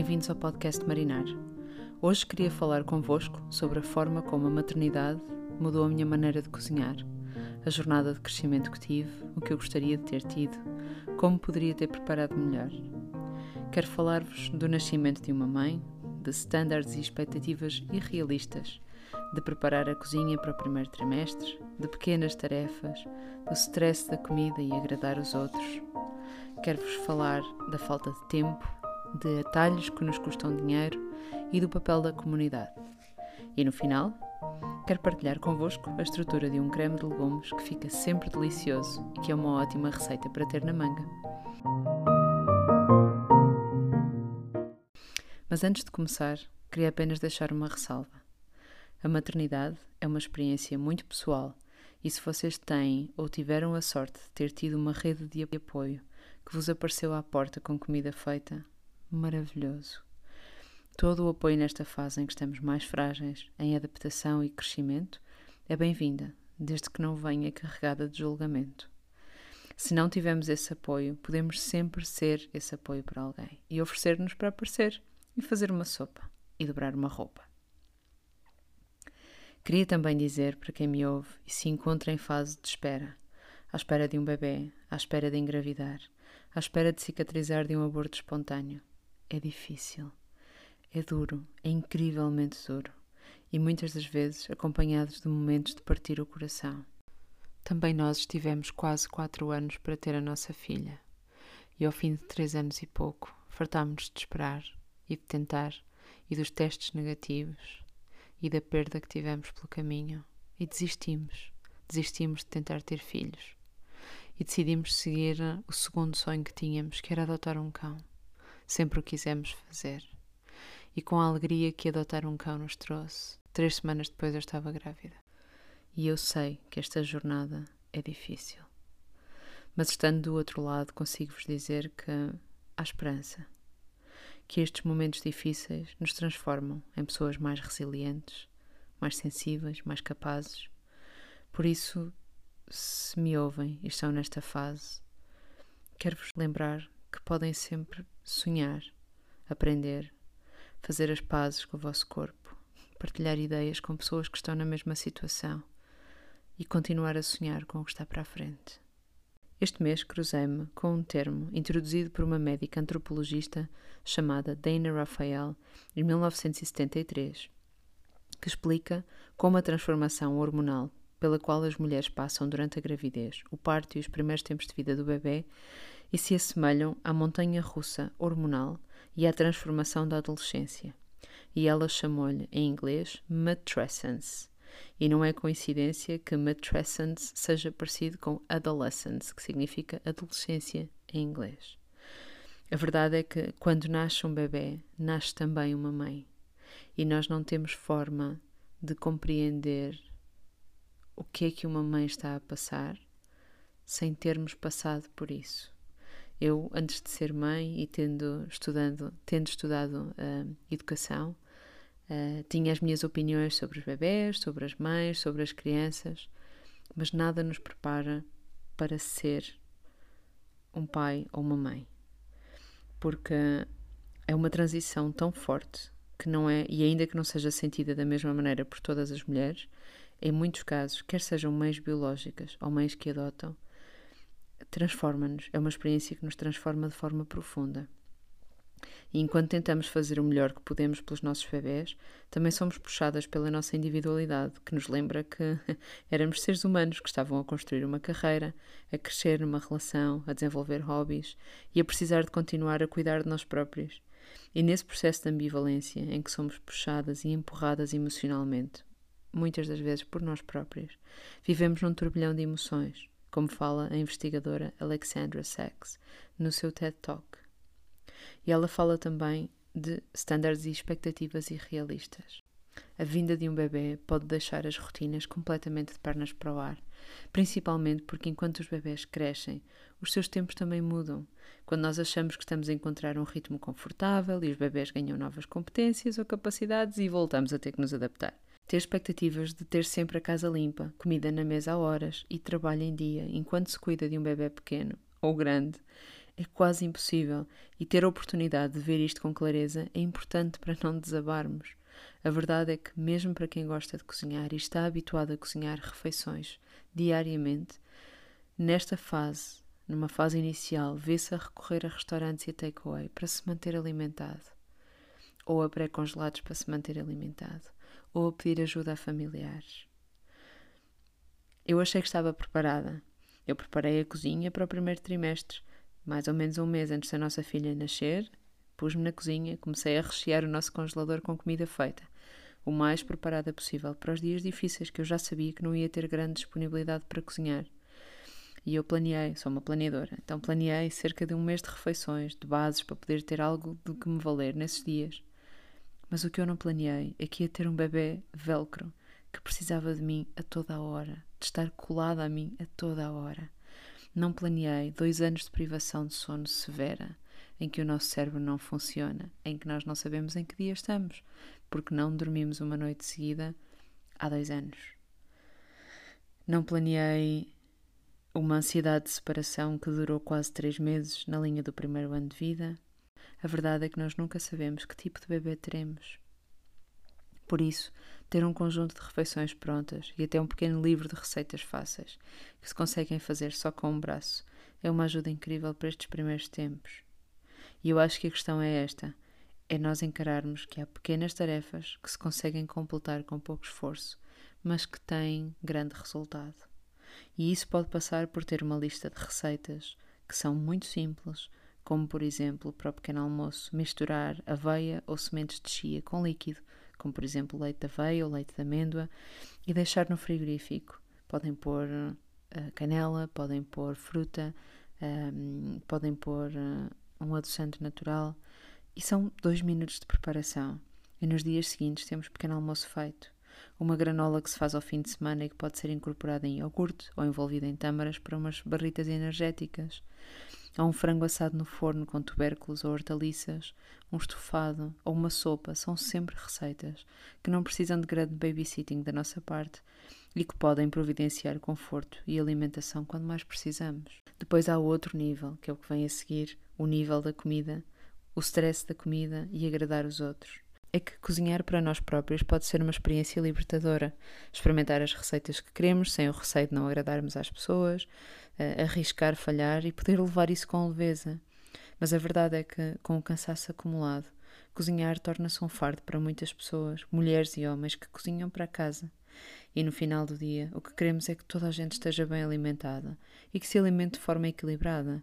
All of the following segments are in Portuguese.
Bem-vindos ao podcast Marinar. Hoje queria falar convosco sobre a forma como a maternidade mudou a minha maneira de cozinhar, a jornada de crescimento que tive, o que eu gostaria de ter tido, como poderia ter preparado melhor. Quero falar-vos do nascimento de uma mãe, de estándares e expectativas irrealistas, de preparar a cozinha para o primeiro trimestre, de pequenas tarefas, do stress da comida e agradar os outros. Quero-vos falar da falta de tempo, de atalhos que nos custam dinheiro e do papel da comunidade. E no final, quero partilhar convosco a estrutura de um creme de legumes que fica sempre delicioso e que é uma ótima receita para ter na manga. Mas antes de começar, queria apenas deixar uma ressalva. A maternidade é uma experiência muito pessoal e se vocês têm ou tiveram a sorte de ter tido uma rede de apoio que vos apareceu à porta com comida feita, maravilhoso. Todo o apoio nesta fase em que estamos mais frágeis, em adaptação e crescimento, é bem-vinda, desde que não venha carregada de julgamento. Se não tivermos esse apoio, podemos sempre ser esse apoio para alguém e oferecer-nos para aparecer e fazer uma sopa e dobrar uma roupa. Queria também dizer para quem me ouve e se encontra em fase de espera, à espera de um bebê, à espera de engravidar, à espera de cicatrizar de um aborto espontâneo. É difícil, é duro, é incrivelmente duro e muitas das vezes acompanhados de momentos de partir o coração. Também nós estivemos quase quatro anos para ter a nossa filha e ao fim de três anos e pouco fartámos-nos de esperar e de tentar e dos testes negativos e da perda que tivemos pelo caminho e desistimos. Desistimos de tentar ter filhos e decidimos seguir o segundo sonho que tínhamos, que era adotar um cão. Sempre o quisemos fazer. E com a alegria que adotar um cão nos trouxe, três semanas depois eu estava grávida. E eu sei que esta jornada é difícil. Mas estando do outro lado, consigo-vos dizer que há esperança que estes momentos difíceis nos transformam em pessoas mais resilientes, mais sensíveis, mais capazes. Por isso, se me ouvem e estão nesta fase, quero-vos lembrar que podem sempre sonhar, aprender, fazer as pazes com o vosso corpo, partilhar ideias com pessoas que estão na mesma situação e continuar a sonhar com o que está para a frente. Este mês cruzei-me com um termo introduzido por uma médica antropologista chamada Dana Raphael em 1973, que explica como a transformação hormonal pela qual as mulheres passam durante a gravidez, o parto e os primeiros tempos de vida do bebê e se assemelham à montanha russa hormonal e à transformação da adolescência. E ela chamou-lhe, em inglês, matrescence e não é coincidência que matrescence seja parecido com adolescence, que significa adolescência em inglês. A verdade é que quando nasce um bebê, nasce também uma mãe. E nós não temos forma de compreender o que é que uma mãe está a passar sem termos passado por isso. Eu, antes de ser mãe e tendo, estudando, tendo estudado uh, educação, Uh, tinha as minhas opiniões sobre os bebés, sobre as mães, sobre as crianças, mas nada nos prepara para ser um pai ou uma mãe. Porque é uma transição tão forte que não é, e ainda que não seja sentida da mesma maneira por todas as mulheres, em muitos casos, quer sejam mães biológicas ou mães que adotam, transforma-nos. É uma experiência que nos transforma de forma profunda. E enquanto tentamos fazer o melhor que podemos pelos nossos bebés, também somos puxadas pela nossa individualidade, que nos lembra que éramos seres humanos que estavam a construir uma carreira, a crescer numa relação, a desenvolver hobbies e a precisar de continuar a cuidar de nós próprios. E nesse processo de ambivalência em que somos puxadas e empurradas emocionalmente, muitas das vezes por nós próprios, vivemos num turbilhão de emoções, como fala a investigadora Alexandra Sachs no seu TED Talk. E ela fala também de estándares e expectativas irrealistas. A vinda de um bebê pode deixar as rotinas completamente de pernas para o ar, principalmente porque enquanto os bebés crescem, os seus tempos também mudam. Quando nós achamos que estamos a encontrar um ritmo confortável e os bebés ganham novas competências ou capacidades e voltamos a ter que nos adaptar. Ter expectativas de ter sempre a casa limpa, comida na mesa a horas e trabalho em dia enquanto se cuida de um bebê pequeno ou grande É quase impossível e ter a oportunidade de ver isto com clareza é importante para não desabarmos. A verdade é que, mesmo para quem gosta de cozinhar e está habituado a cozinhar refeições diariamente, nesta fase, numa fase inicial, vê-se a recorrer a restaurantes e a takeaway para se manter alimentado, ou a pré-congelados para se manter alimentado, ou a pedir ajuda a familiares. Eu achei que estava preparada. Eu preparei a cozinha para o primeiro trimestre, mais ou menos um mês antes da nossa filha nascer. Pus-me na cozinha, comecei a rechear o nosso congelador com comida feita, o mais preparada possível para os dias difíceis que eu já sabia que não ia ter grande disponibilidade para cozinhar. E eu planeei, sou uma planeadora, então planeei cerca de um mês de refeições, de bases, para poder ter algo de que me valer nesses dias. Mas o que eu não planeei é que ia ter um bebê velcro que precisava de mim a toda a hora, de estar colada a mim a toda a hora. Não planeei dois anos de privação de sono severa, em que o nosso cérebro não funciona, em que nós não sabemos em que dia estamos, porque não dormimos uma noite seguida há dois anos. Não planeei uma ansiedade de separação que durou quase três meses na linha do primeiro ano de vida. A verdade é que nós nunca sabemos que tipo de bebê teremos. Por isso, ter um conjunto de refeições prontas e até um pequeno livro de receitas fáceis que se conseguem fazer só com um braço é uma ajuda incrível para estes primeiros tempos. E eu acho que a questão é esta: é nós encararmos que há pequenas tarefas que se conseguem completar com pouco esforço, mas que têm grande resultado. E isso pode passar por ter uma lista de receitas que são muito simples, como por exemplo, para o pequeno almoço, misturar aveia ou sementes de chia com líquido, como por exemplo leite de aveia ou leite de amêndoa, e deixar no frigorífico. Podem pôr uh, canela, podem pôr fruta, um, ehm, podem pôr uh, um adoçante natural. E são dois minutos de preparação. E nos dias seguintes temos pequeno almoço feito uma granola que se faz ao fim de semana e que pode ser incorporada em iogurte ou envolvida em tâmaras para umas barritas energéticas. Há um frango assado no forno com tubérculos ou hortaliças, um estofado ou uma sopa são sempre receitas que não precisam de grande babysitting da nossa parte e que podem providenciar conforto e alimentação quando mais precisamos. Depois há outro nível, que é o que vem a seguir, o nível da comida, o stress da comida e agradar os outros é que cozinhar para nós próprios pode ser uma experiência libertadora. Experimentar as receitas que queremos, sem o receio de não agradarmos às pessoas, uh, arriscar, falhar e poder levar isso com leveza. Mas a verdade é que, com o cansaço acumulado, cozinhar torna-se um fardo para muitas pessoas, mulheres e homens que cozinham para casa. E no final do dia, o que queremos é que toda a gente esteja bem alimentada e que se alimente de forma equilibrada.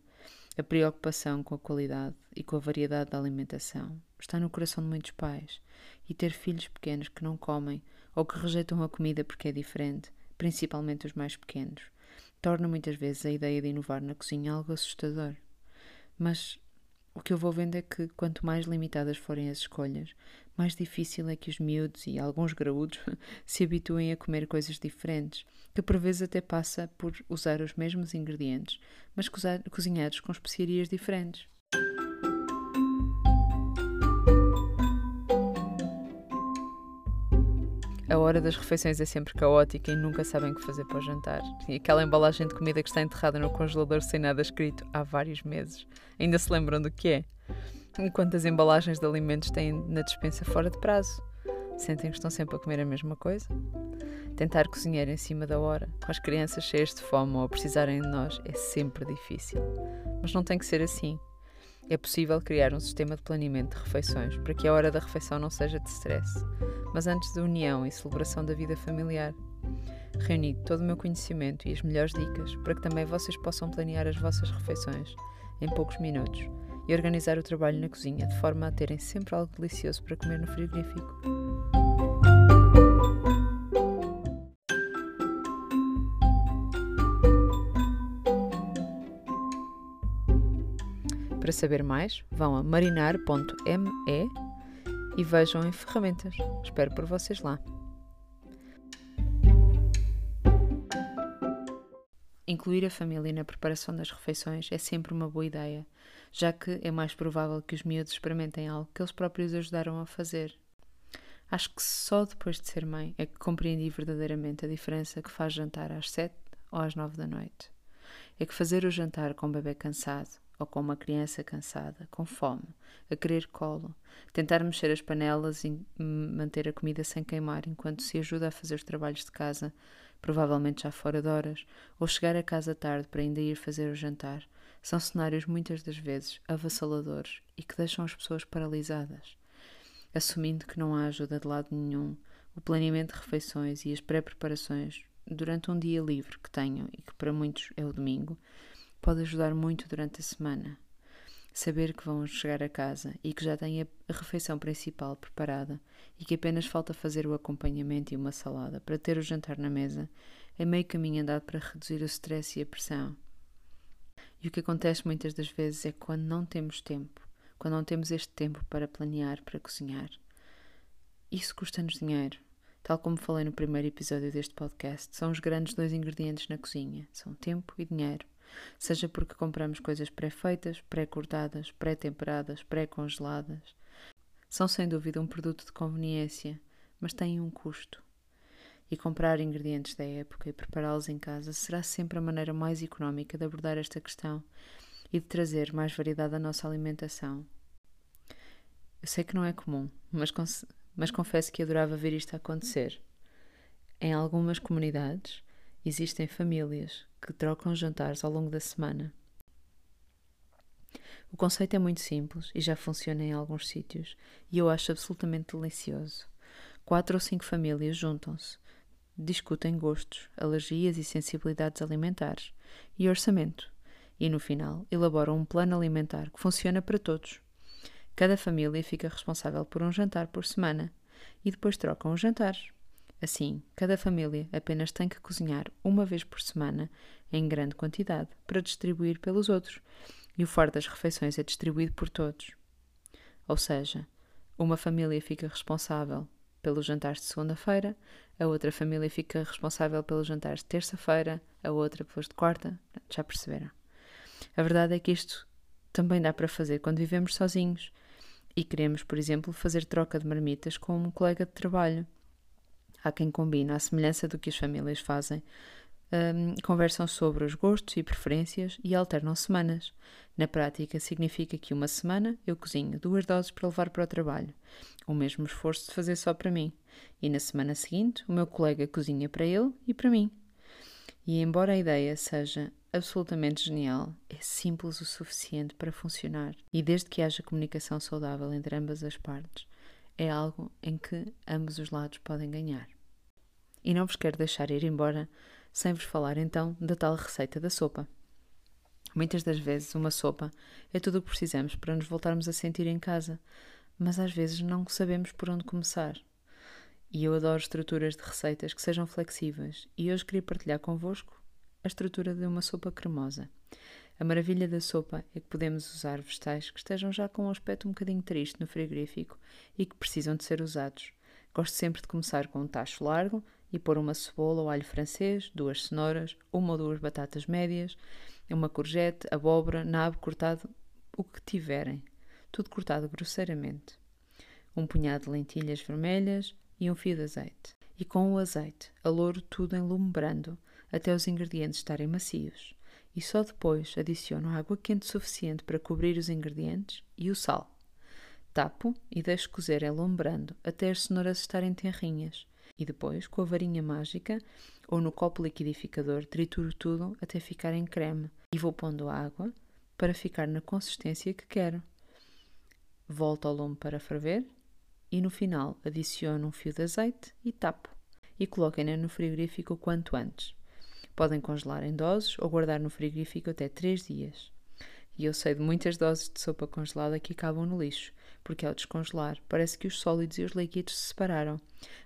A preocupação com a qualidade e com a variedade da alimentação está no coração de muitos pais. E ter filhos pequenos que não comem ou que rejeitam a comida porque é diferente, principalmente os mais pequenos, torna muitas vezes a ideia de inovar na cozinha algo assustador. Mas o que eu vou vendo é que quanto mais limitadas forem as escolhas, mais difícil é que os miúdos e alguns graúdos se habituem a comer coisas diferentes, que por vezes até passa por usar os mesmos ingredientes, mas cozinhados com especiarias diferentes. A hora das refeições é sempre caótica e nunca sabem o que fazer para o jantar. E aquela embalagem de comida que está enterrada no congelador sem nada escrito há vários meses. Ainda se lembram do que é? Enquanto as embalagens de alimentos têm na dispensa fora de prazo. Sentem que estão sempre a comer a mesma coisa? Tentar cozinhar em cima da hora, com as crianças cheias de fome ou a precisarem de nós, é sempre difícil. Mas não tem que ser assim. É possível criar um sistema de planeamento de refeições para que a hora da refeição não seja de stress, mas antes de união e celebração da vida familiar. Reuni todo o meu conhecimento e as melhores dicas para que também vocês possam planear as vossas refeições em poucos minutos e organizar o trabalho na cozinha de forma a terem sempre algo delicioso para comer no frigorífico. Para saber mais, vão a marinar.me e vejam em ferramentas. Espero por vocês lá. Incluir a família na preparação das refeições é sempre uma boa ideia, já que é mais provável que os miúdos experimentem algo que eles próprios ajudaram a fazer. Acho que só depois de ser mãe é que compreendi verdadeiramente a diferença que faz jantar às sete ou às nove da noite. É que fazer o jantar com o bebê cansado ou com uma criança cansada, com fome, a querer colo, tentar mexer as panelas e manter a comida sem queimar enquanto se ajuda a fazer os trabalhos de casa, provavelmente já fora de horas, ou chegar a casa tarde para ainda ir fazer o jantar, são cenários muitas das vezes avassaladores e que deixam as pessoas paralisadas. Assumindo que não há ajuda de lado nenhum, o planeamento de refeições e as pré-preparações durante um dia livre que tenham e que para muitos é o domingo, pode ajudar muito durante a semana. Saber que vão chegar a casa e que já têm a refeição principal preparada e que apenas falta fazer o acompanhamento e uma salada para ter o jantar na mesa é meio caminho andado para reduzir o stress e a pressão. E o que acontece muitas das vezes é quando não temos tempo, quando não temos este tempo para planear, para cozinhar, isso custa-nos dinheiro. Tal como falei no primeiro episódio deste podcast, são os grandes dois ingredientes na cozinha: são tempo e dinheiro. Seja porque compramos coisas pré-feitas, pré-cortadas, pré-temperadas, pré-congeladas. São sem dúvida um produto de conveniência, mas têm um custo. E comprar ingredientes da época e prepará-los em casa será sempre a maneira mais económica de abordar esta questão e de trazer mais variedade à nossa alimentação. Eu sei que não é comum, mas, mas confesso que adorava ver isto acontecer. Em algumas comunidades, existem famílias que trocam jantares ao longo da semana. O conceito é muito simples e já funciona em alguns sítios, e eu acho absolutamente delicioso. Quatro ou cinco famílias juntam-se, discutem gostos, alergias e sensibilidades alimentares e orçamento, e no final elaboram um plano alimentar que funciona para todos. Cada família fica responsável por um jantar por semana e depois trocam os jantares. Assim, cada família apenas tem que cozinhar uma vez por semana, em grande quantidade, para distribuir pelos outros, e o fardo das refeições é distribuído por todos. Ou seja, uma família fica responsável pelos jantares de segunda-feira, a outra família fica responsável pelos jantares de terça-feira, a outra pelos de quarta. Já perceberam? A verdade é que isto também dá para fazer quando vivemos sozinhos e queremos, por exemplo, fazer troca de marmitas com um colega de trabalho Há quem combina, à semelhança do que as famílias fazem, um, conversam sobre os gostos e preferências e alternam semanas. Na prática, significa que uma semana eu cozinho duas doses para levar para o trabalho, o mesmo esforço de fazer só para mim, e na semana seguinte o meu colega cozinha para ele e para mim. E embora a ideia seja absolutamente genial, é simples o suficiente para funcionar. E desde que haja comunicação saudável entre ambas as partes, é algo em que ambos os lados podem ganhar. E não vos quero deixar ir embora sem vos falar então da tal receita da sopa. Muitas das vezes, uma sopa é tudo o que precisamos para nos voltarmos a sentir em casa, mas às vezes não sabemos por onde começar. E eu adoro estruturas de receitas que sejam flexíveis, e hoje queria partilhar convosco a estrutura de uma sopa cremosa. A maravilha da sopa é que podemos usar vegetais que estejam já com um aspecto um bocadinho triste no frigorífico e que precisam de ser usados. Gosto sempre de começar com um tacho largo e pôr uma cebola ou alho francês, duas cenouras, uma ou duas batatas médias, uma courgette, abóbora, nabo cortado, o que tiverem, tudo cortado grosseiramente. Um punhado de lentilhas vermelhas e um fio de azeite. E com o azeite, alouro tudo em lume brando até os ingredientes estarem macios e só depois adiciono água quente suficiente para cobrir os ingredientes e o sal. Tapo e deixo cozer elombrando até as cenouras estarem tenrinhas e depois, com a varinha mágica ou no copo liquidificador, trituro tudo até ficar em creme e vou pondo água para ficar na consistência que quero. Volto ao lume para ferver e no final adiciono um fio de azeite e tapo e coloquem-na no frigorífico o quanto antes. Podem congelar em doses ou guardar no frigorífico até 3 dias. E eu sei de muitas doses de sopa congelada que acabam no lixo, porque ao descongelar parece que os sólidos e os líquidos se separaram.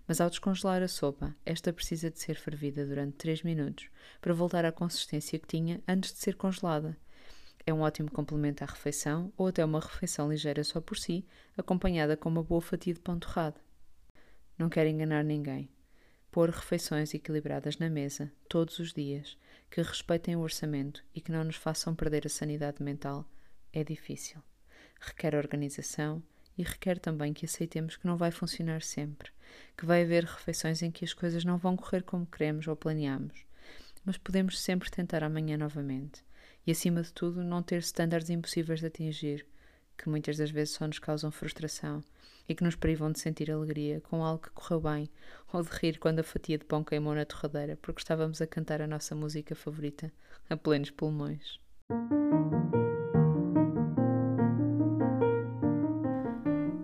Mas ao descongelar a sopa, esta precisa de ser fervida durante 3 minutos para voltar à consistência que tinha antes de ser congelada. É um ótimo complemento à refeição ou até uma refeição ligeira só por si, acompanhada com uma boa fatia de pão torrado. Não quero enganar ninguém pôr refeições equilibradas na mesa, todos os dias, que respeitem o orçamento e que não nos façam perder a sanidade mental, é difícil. Requer organização e requer também que aceitemos que não vai funcionar sempre, que vai haver refeições em que as coisas não vão correr como queremos ou planeamos, mas podemos sempre tentar amanhã novamente. E acima de tudo, não ter estándares impossíveis de atingir, que muitas das vezes só nos causam frustração e que nos privam de sentir alegria com algo que correu bem ou de rir quando a fatia de pão queimou na torradeira porque estávamos a cantar a nossa música favorita a plenos pulmões.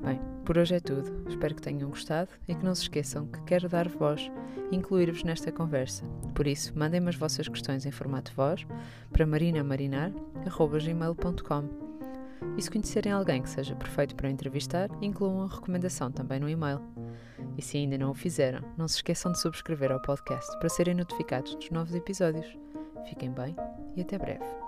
Bem, por hoje é tudo. Espero que tenham gostado e que não se esqueçam que quero dar voz e incluir-vos nesta conversa. Por isso, mandem-me as vossas questões em formato voz para marinamarinar.gmail.com e se conhecerem alguém que seja perfeito para entrevistar, incluam a recomendação também no e-mail. E se ainda não o fizeram, não se esqueçam de subscrever ao podcast para serem notificados dos novos episódios. Fiquem bem e até breve.